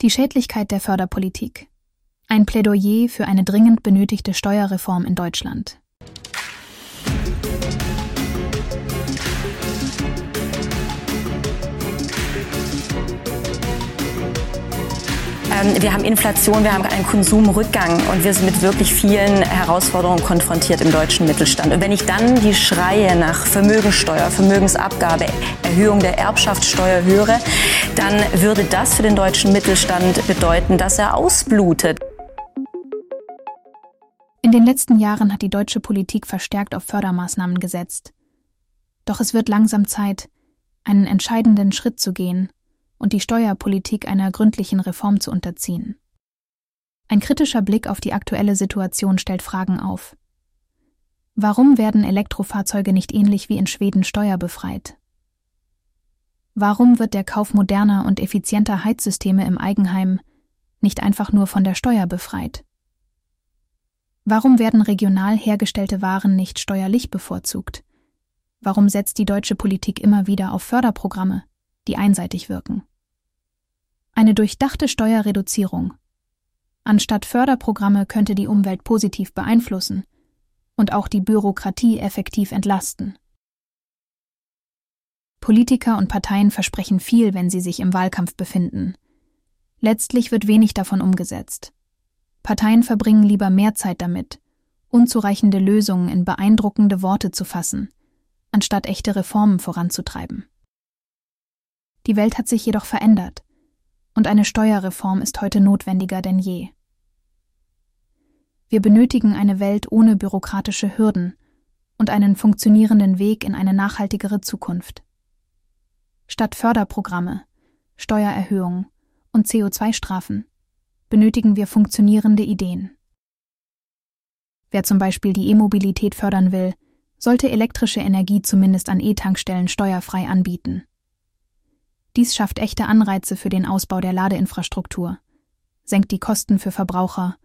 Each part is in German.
Die Schädlichkeit der Förderpolitik. Ein Plädoyer für eine dringend benötigte Steuerreform in Deutschland. Wir haben Inflation, wir haben einen Konsumrückgang und wir sind mit wirklich vielen Herausforderungen konfrontiert im deutschen Mittelstand. Und wenn ich dann die Schreie nach Vermögensteuer, Vermögensabgabe, Erhöhung der Erbschaftssteuer höre, dann würde das für den deutschen Mittelstand bedeuten, dass er ausblutet. In den letzten Jahren hat die deutsche Politik verstärkt auf Fördermaßnahmen gesetzt. Doch es wird langsam Zeit, einen entscheidenden Schritt zu gehen und die Steuerpolitik einer gründlichen Reform zu unterziehen. Ein kritischer Blick auf die aktuelle Situation stellt Fragen auf. Warum werden Elektrofahrzeuge nicht ähnlich wie in Schweden steuerbefreit? Warum wird der Kauf moderner und effizienter Heizsysteme im Eigenheim nicht einfach nur von der Steuer befreit? Warum werden regional hergestellte Waren nicht steuerlich bevorzugt? Warum setzt die deutsche Politik immer wieder auf Förderprogramme, die einseitig wirken? Eine durchdachte Steuerreduzierung. Anstatt Förderprogramme könnte die Umwelt positiv beeinflussen und auch die Bürokratie effektiv entlasten. Politiker und Parteien versprechen viel, wenn sie sich im Wahlkampf befinden. Letztlich wird wenig davon umgesetzt. Parteien verbringen lieber mehr Zeit damit, unzureichende Lösungen in beeindruckende Worte zu fassen, anstatt echte Reformen voranzutreiben. Die Welt hat sich jedoch verändert und eine Steuerreform ist heute notwendiger denn je. Wir benötigen eine Welt ohne bürokratische Hürden und einen funktionierenden Weg in eine nachhaltigere Zukunft. Statt Förderprogramme, Steuererhöhungen und CO2-Strafen benötigen wir funktionierende Ideen. Wer zum Beispiel die E-Mobilität fördern will, sollte elektrische Energie zumindest an E-Tankstellen steuerfrei anbieten. Dies schafft echte Anreize für den Ausbau der Ladeinfrastruktur, senkt die Kosten für Verbraucher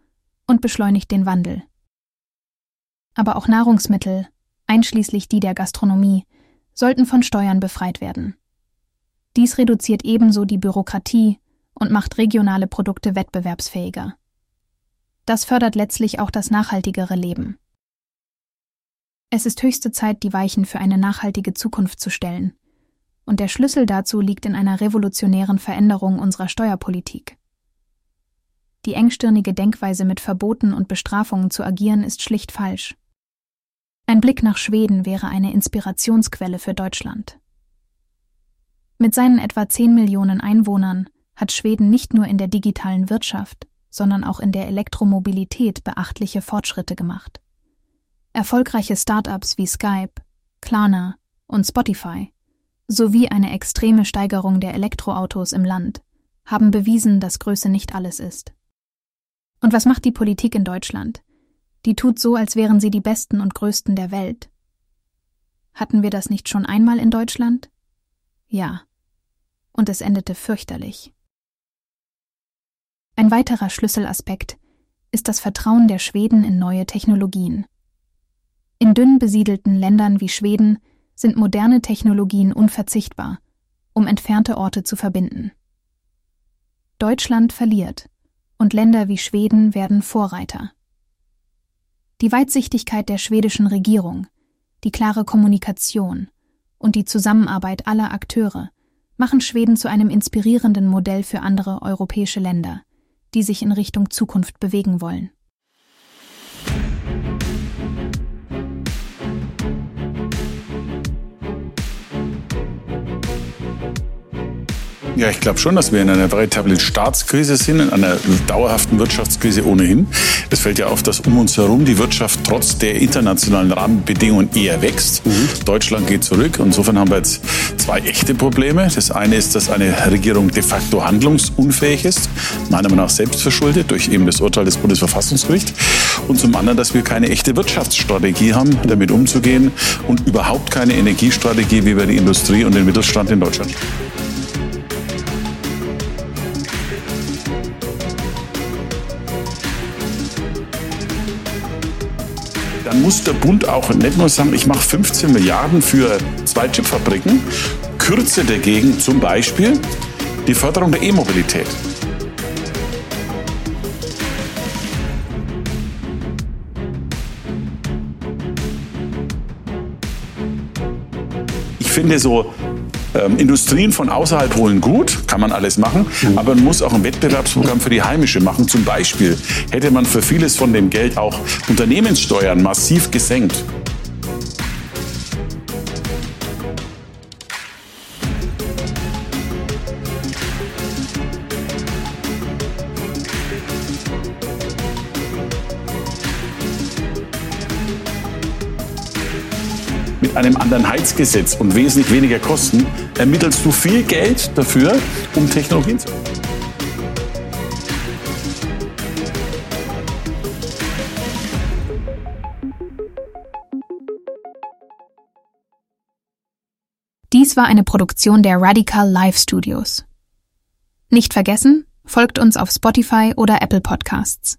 und beschleunigt den Wandel. Aber auch Nahrungsmittel, einschließlich die der Gastronomie, sollten von Steuern befreit werden. Dies reduziert ebenso die Bürokratie und macht regionale Produkte wettbewerbsfähiger. Das fördert letztlich auch das nachhaltigere Leben. Es ist höchste Zeit, die Weichen für eine nachhaltige Zukunft zu stellen und der Schlüssel dazu liegt in einer revolutionären Veränderung unserer Steuerpolitik. Die engstirnige Denkweise mit Verboten und Bestrafungen zu agieren ist schlicht falsch. Ein Blick nach Schweden wäre eine Inspirationsquelle für Deutschland. Mit seinen etwa 10 Millionen Einwohnern hat Schweden nicht nur in der digitalen Wirtschaft, sondern auch in der Elektromobilität beachtliche Fortschritte gemacht. Erfolgreiche Start-ups wie Skype, Klarna und Spotify sowie eine extreme Steigerung der Elektroautos im Land haben bewiesen, dass Größe nicht alles ist. Und was macht die Politik in Deutschland? Die tut so, als wären sie die Besten und Größten der Welt. Hatten wir das nicht schon einmal in Deutschland? Ja. Und es endete fürchterlich. Ein weiterer Schlüsselaspekt ist das Vertrauen der Schweden in neue Technologien. In dünn besiedelten Ländern wie Schweden sind moderne Technologien unverzichtbar, um entfernte Orte zu verbinden. Deutschland verliert und Länder wie Schweden werden Vorreiter. Die Weitsichtigkeit der schwedischen Regierung, die klare Kommunikation und die Zusammenarbeit aller Akteure machen Schweden zu einem inspirierenden Modell für andere europäische Länder, die sich in Richtung Zukunft bewegen wollen. Ja, ich glaube schon, dass wir in einer veritablen Staatskrise sind, in einer dauerhaften Wirtschaftskrise ohnehin. Es fällt ja auf, dass um uns herum die Wirtschaft trotz der internationalen Rahmenbedingungen eher wächst. Mhm. Deutschland geht zurück. Insofern haben wir jetzt zwei echte Probleme. Das eine ist, dass eine Regierung de facto handlungsunfähig ist, meiner Meinung nach selbstverschuldet durch eben das Urteil des Bundesverfassungsgerichts. Und zum anderen, dass wir keine echte Wirtschaftsstrategie haben, damit umzugehen und überhaupt keine Energiestrategie wie wir die Industrie und den Mittelstand in Deutschland. dann muss der Bund auch nicht nur sagen, ich mache 15 Milliarden für zwei Chipfabriken, kürze dagegen zum Beispiel die Förderung der E-Mobilität. Ich finde so ähm, Industrien von außerhalb holen gut, kann man alles machen, mhm. aber man muss auch ein Wettbewerbsprogramm für die heimische machen. Zum Beispiel hätte man für vieles von dem Geld auch Unternehmenssteuern massiv gesenkt. Einem anderen Heizgesetz und wesentlich weniger Kosten ermittelst du viel Geld dafür, um Technologien zu. Dies war eine Produktion der Radical Live Studios. Nicht vergessen, folgt uns auf Spotify oder Apple Podcasts.